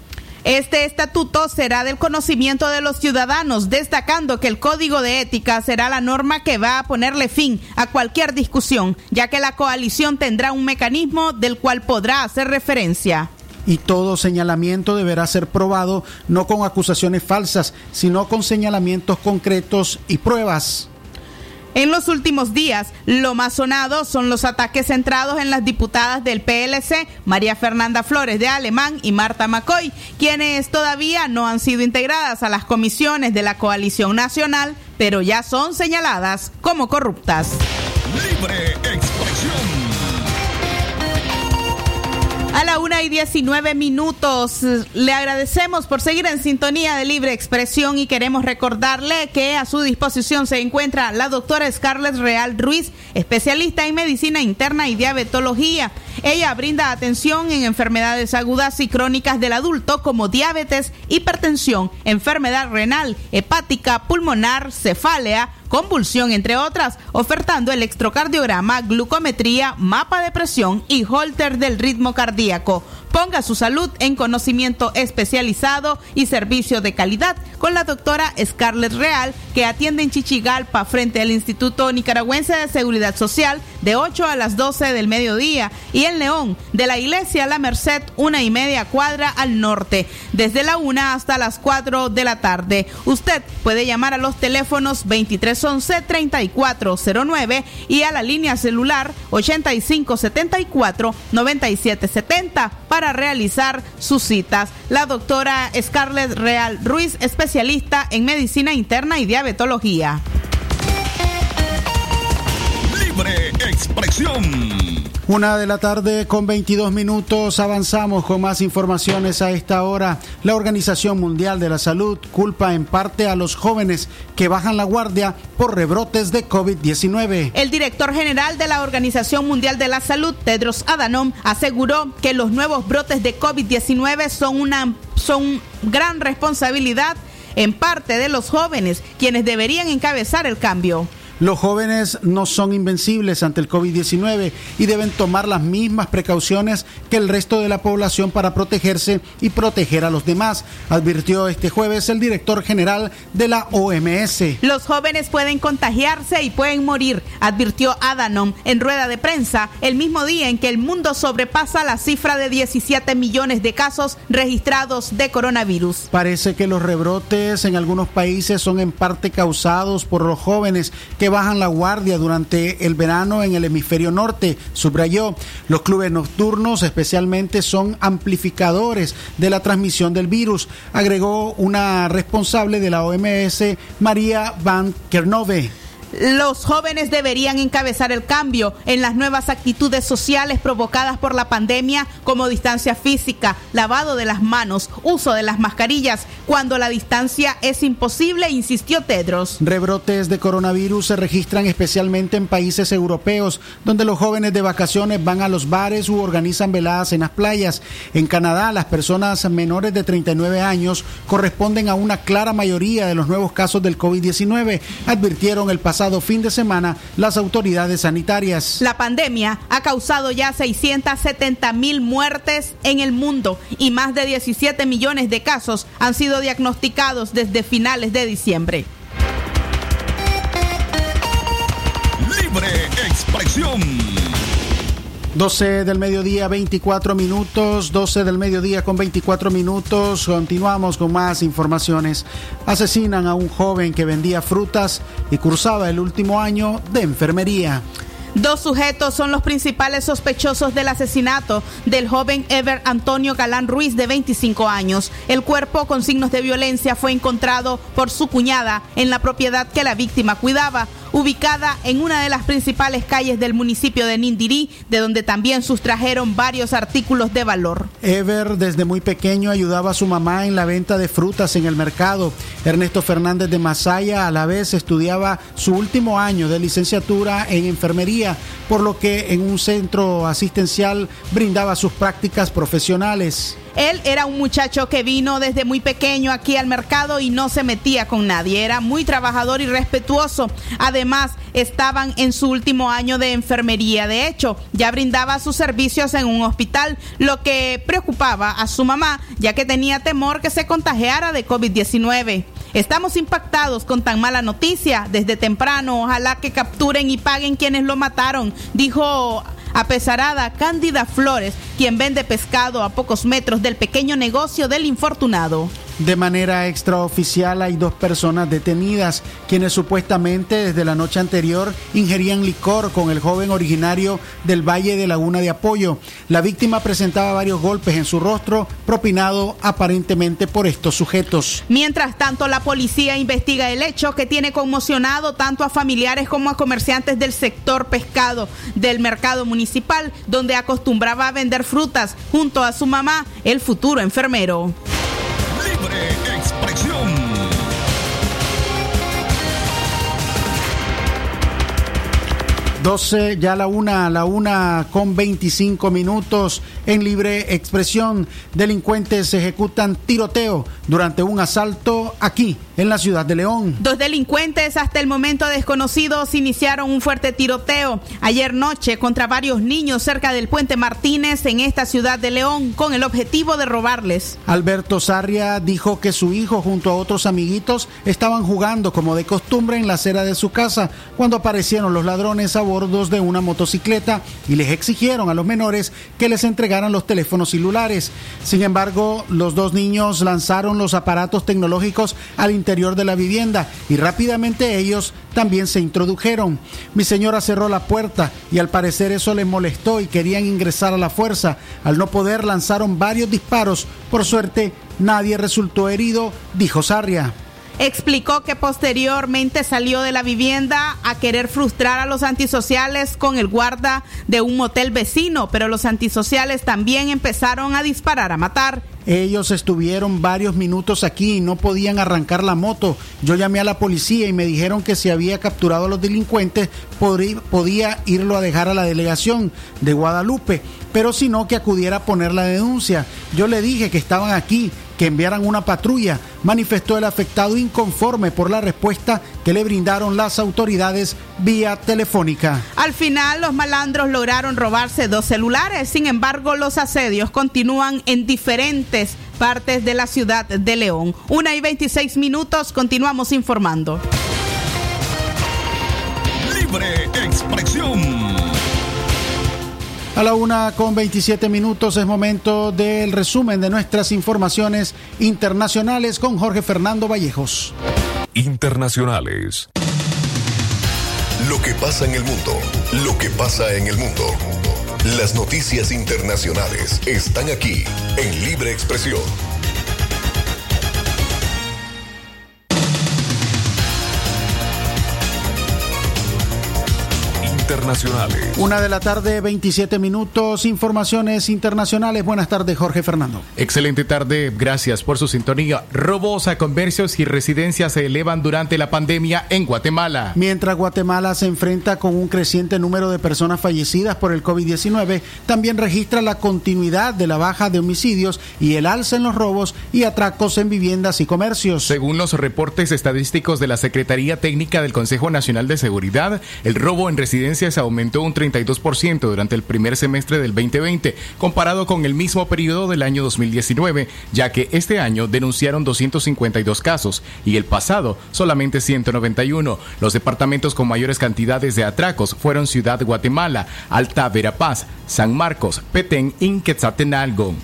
Este estatuto será del conocimiento de los ciudadanos, destacando que el código de ética será la norma que va a ponerle fin a cualquier discusión, ya que la coalición tendrá un mecanismo del cual podrá hacer referencia y todo señalamiento deberá ser probado no con acusaciones falsas, sino con señalamientos concretos y pruebas. En los últimos días, lo más sonado son los ataques centrados en las diputadas del PLC, María Fernanda Flores de Alemán y Marta McCoy, quienes todavía no han sido integradas a las comisiones de la coalición nacional, pero ya son señaladas como corruptas. A la una y 19 minutos, le agradecemos por seguir en sintonía de Libre Expresión y queremos recordarle que a su disposición se encuentra la doctora Scarlett Real Ruiz, especialista en medicina interna y diabetología. Ella brinda atención en enfermedades agudas y crónicas del adulto como diabetes, hipertensión, enfermedad renal, hepática, pulmonar, cefalea, convulsión, entre otras, ofertando electrocardiograma, glucometría, mapa de presión y holter del ritmo cardíaco. Ponga su salud en conocimiento especializado y servicio de calidad con la doctora Scarlett Real, que atiende en Chichigalpa frente al Instituto Nicaragüense de Seguridad Social de 8 a las 12 del mediodía y en León, de la iglesia La Merced, una y media cuadra al norte, desde la 1 hasta las 4 de la tarde. Usted puede llamar a los teléfonos 2311-3409 y a la línea celular 8574-9770 para realizar sus citas. La doctora Scarlett Real Ruiz, especialista en medicina interna y diabetología. Expresión. Una de la tarde con 22 minutos avanzamos con más informaciones a esta hora. La Organización Mundial de la Salud culpa en parte a los jóvenes que bajan la guardia por rebrotes de COVID-19. El director general de la Organización Mundial de la Salud, Tedros Adhanom, aseguró que los nuevos brotes de COVID-19 son una son gran responsabilidad en parte de los jóvenes, quienes deberían encabezar el cambio. Los jóvenes no son invencibles ante el COVID-19 y deben tomar las mismas precauciones que el resto de la población para protegerse y proteger a los demás, advirtió este jueves el director general de la OMS. Los jóvenes pueden contagiarse y pueden morir, advirtió Adhanom en rueda de prensa el mismo día en que el mundo sobrepasa la cifra de 17 millones de casos registrados de coronavirus. Parece que los rebrotes en algunos países son en parte causados por los jóvenes que bajan la guardia durante el verano en el hemisferio norte, subrayó. Los clubes nocturnos especialmente son amplificadores de la transmisión del virus, agregó una responsable de la OMS, María Van Kernove. Los jóvenes deberían encabezar el cambio en las nuevas actitudes sociales provocadas por la pandemia como distancia física, lavado de las manos, uso de las mascarillas, cuando la distancia es imposible, insistió Tedros. Rebrotes de coronavirus se registran especialmente en países europeos, donde los jóvenes de vacaciones van a los bares u organizan veladas en las playas. En Canadá, las personas menores de 39 años corresponden a una clara mayoría de los nuevos casos del COVID-19, advirtieron el pasado fin de semana las autoridades sanitarias. La pandemia ha causado ya 670 mil muertes en el mundo y más de 17 millones de casos han sido diagnosticados desde finales de diciembre. Libre expresión. 12 del mediodía, 24 minutos, 12 del mediodía con 24 minutos. Continuamos con más informaciones. Asesinan a un joven que vendía frutas y cursaba el último año de enfermería. Dos sujetos son los principales sospechosos del asesinato del joven Ever Antonio Galán Ruiz de 25 años. El cuerpo con signos de violencia fue encontrado por su cuñada en la propiedad que la víctima cuidaba, ubicada en una de las principales calles del municipio de Nindirí, de donde también sustrajeron varios artículos de valor. Ever desde muy pequeño ayudaba a su mamá en la venta de frutas en el mercado. Ernesto Fernández de Masaya a la vez estudiaba su último año de licenciatura en enfermería, por lo que en un centro asistencial brindaba sus prácticas profesionales. Él era un muchacho que vino desde muy pequeño aquí al mercado y no se metía con nadie. Era muy trabajador y respetuoso. Además, estaban en su último año de enfermería. De hecho, ya brindaba sus servicios en un hospital, lo que preocupaba a su mamá, ya que tenía temor que se contagiara de COVID-19. Estamos impactados con tan mala noticia desde temprano. Ojalá que capturen y paguen quienes lo mataron, dijo apesarada Cándida Flores, quien vende pescado a pocos metros del pequeño negocio del infortunado. De manera extraoficial hay dos personas detenidas, quienes supuestamente desde la noche anterior ingerían licor con el joven originario del Valle de Laguna de Apoyo. La víctima presentaba varios golpes en su rostro, propinado aparentemente por estos sujetos. Mientras tanto, la policía investiga el hecho que tiene conmocionado tanto a familiares como a comerciantes del sector pescado del mercado municipal, donde acostumbraba a vender frutas junto a su mamá, el futuro enfermero. 12, ya la una, la una con 25 minutos en libre expresión. Delincuentes ejecutan tiroteo durante un asalto aquí en la ciudad de León. Dos delincuentes hasta el momento desconocidos iniciaron un fuerte tiroteo ayer noche contra varios niños cerca del puente Martínez en esta ciudad de León con el objetivo de robarles. Alberto Sarria dijo que su hijo junto a otros amiguitos estaban jugando como de costumbre en la acera de su casa cuando aparecieron los ladrones a bordo de una motocicleta y les exigieron a los menores que les entregaran los teléfonos celulares. Sin embargo, los dos niños lanzaron los aparatos tecnológicos al interior de la vivienda y rápidamente ellos también se introdujeron. Mi señora cerró la puerta y al parecer eso les molestó y querían ingresar a la fuerza. Al no poder lanzaron varios disparos. Por suerte, nadie resultó herido, dijo Sarria explicó que posteriormente salió de la vivienda a querer frustrar a los antisociales con el guarda de un motel vecino, pero los antisociales también empezaron a disparar a matar. Ellos estuvieron varios minutos aquí y no podían arrancar la moto. Yo llamé a la policía y me dijeron que si había capturado a los delincuentes podía irlo a dejar a la delegación de Guadalupe, pero si no que acudiera a poner la denuncia. Yo le dije que estaban aquí, que enviaran una patrulla, manifestó el afectado inconforme por la respuesta que le brindaron las autoridades vía telefónica. Al final, los malandros lograron robarse dos celulares, sin embargo, los asedios continúan en diferentes partes de la ciudad de León. Una y 26 minutos, continuamos informando. Libre expresión. A la una con 27 minutos es momento del resumen de nuestras informaciones internacionales con Jorge Fernando Vallejos. Internacionales. Lo que pasa en el mundo, lo que pasa en el mundo. Las noticias internacionales están aquí en Libre Expresión. Internacionales. Una de la tarde, 27 minutos, informaciones internacionales. Buenas tardes, Jorge Fernando. Excelente tarde, gracias por su sintonía. Robos a comercios y residencias se elevan durante la pandemia en Guatemala. Mientras Guatemala se enfrenta con un creciente número de personas fallecidas por el COVID-19, también registra la continuidad de la baja de homicidios y el alza en los robos y atracos en viviendas y comercios. Según los reportes estadísticos de la Secretaría Técnica del Consejo Nacional de Seguridad, el robo en residencias aumentó un 32% durante el primer semestre del 2020, comparado con el mismo periodo del año 2019, ya que este año denunciaron 252 casos y el pasado solamente 191. Los departamentos con mayores cantidades de atracos fueron Ciudad Guatemala, Alta Verapaz, San Marcos, Petén y Quetzaltenango.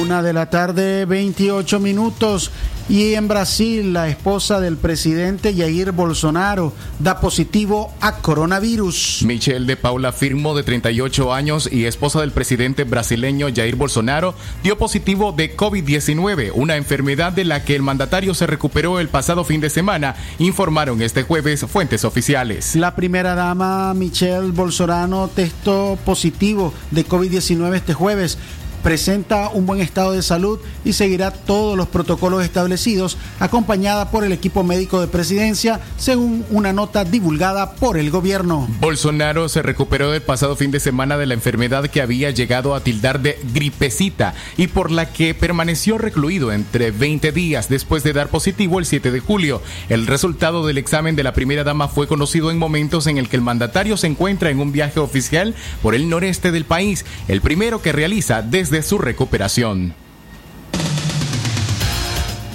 Una de la tarde, 28 minutos. Y en Brasil, la esposa del presidente Jair Bolsonaro da positivo a coronavirus. Michelle de Paula Firmo, de 38 años y esposa del presidente brasileño Jair Bolsonaro, dio positivo de COVID-19, una enfermedad de la que el mandatario se recuperó el pasado fin de semana, informaron este jueves fuentes oficiales. La primera dama, Michelle Bolsonaro, testó positivo de COVID-19 este jueves presenta un buen estado de salud y seguirá todos los protocolos establecidos, acompañada por el equipo médico de presidencia, según una nota divulgada por el gobierno. Bolsonaro se recuperó del pasado fin de semana de la enfermedad que había llegado a tildar de gripecita y por la que permaneció recluido entre 20 días después de dar positivo el 7 de julio. El resultado del examen de la primera dama fue conocido en momentos en el que el mandatario se encuentra en un viaje oficial por el noreste del país, el primero que realiza desde su recuperación.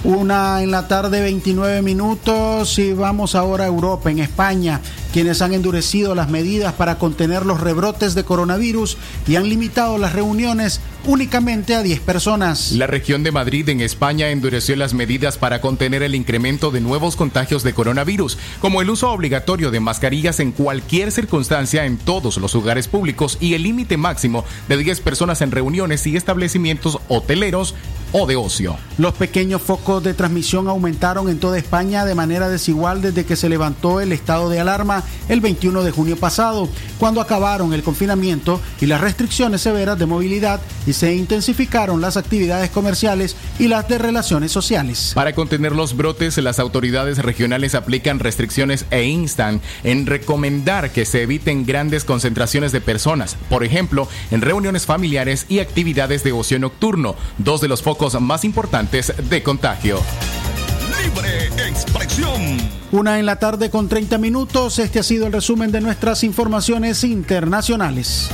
Una en la tarde, 29 minutos y vamos ahora a Europa, en España, quienes han endurecido las medidas para contener los rebrotes de coronavirus y han limitado las reuniones únicamente a 10 personas. La región de Madrid en España endureció las medidas para contener el incremento de nuevos contagios de coronavirus, como el uso obligatorio de mascarillas en cualquier circunstancia en todos los lugares públicos y el límite máximo de 10 personas en reuniones y establecimientos hoteleros o de ocio. Los pequeños focos de transmisión aumentaron en toda España de manera desigual desde que se levantó el estado de alarma el 21 de junio pasado, cuando acabaron el confinamiento y las restricciones severas de movilidad y se intensificaron las actividades comerciales y las de relaciones sociales. Para contener los brotes, las autoridades regionales aplican restricciones e instan en recomendar que se eviten grandes concentraciones de personas, por ejemplo, en reuniones familiares y actividades de ocio nocturno. Dos de los focos focos más importantes de contagio. Libre expresión. Una en la tarde con 30 minutos. Este ha sido el resumen de nuestras informaciones internacionales.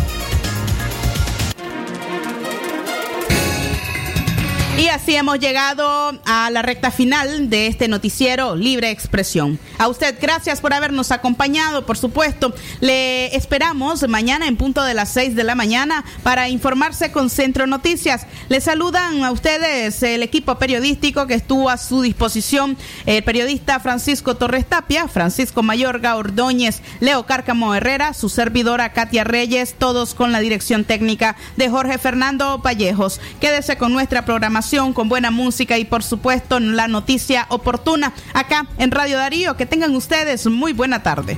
Y así hemos llegado a la recta final de este noticiero Libre Expresión. A usted, gracias por habernos acompañado. Por supuesto, le esperamos mañana en punto de las 6 de la mañana para informarse con Centro Noticias. Le saludan a ustedes el equipo periodístico que estuvo a su disposición, el periodista Francisco Torres Tapia, Francisco Mayorga Ordóñez, Leo Cárcamo Herrera, su servidora Katia Reyes, todos con la dirección técnica de Jorge Fernando Vallejos. Quédese con nuestra programación con buena música y por supuesto la noticia oportuna acá en Radio Darío. Que tengan ustedes muy buena tarde.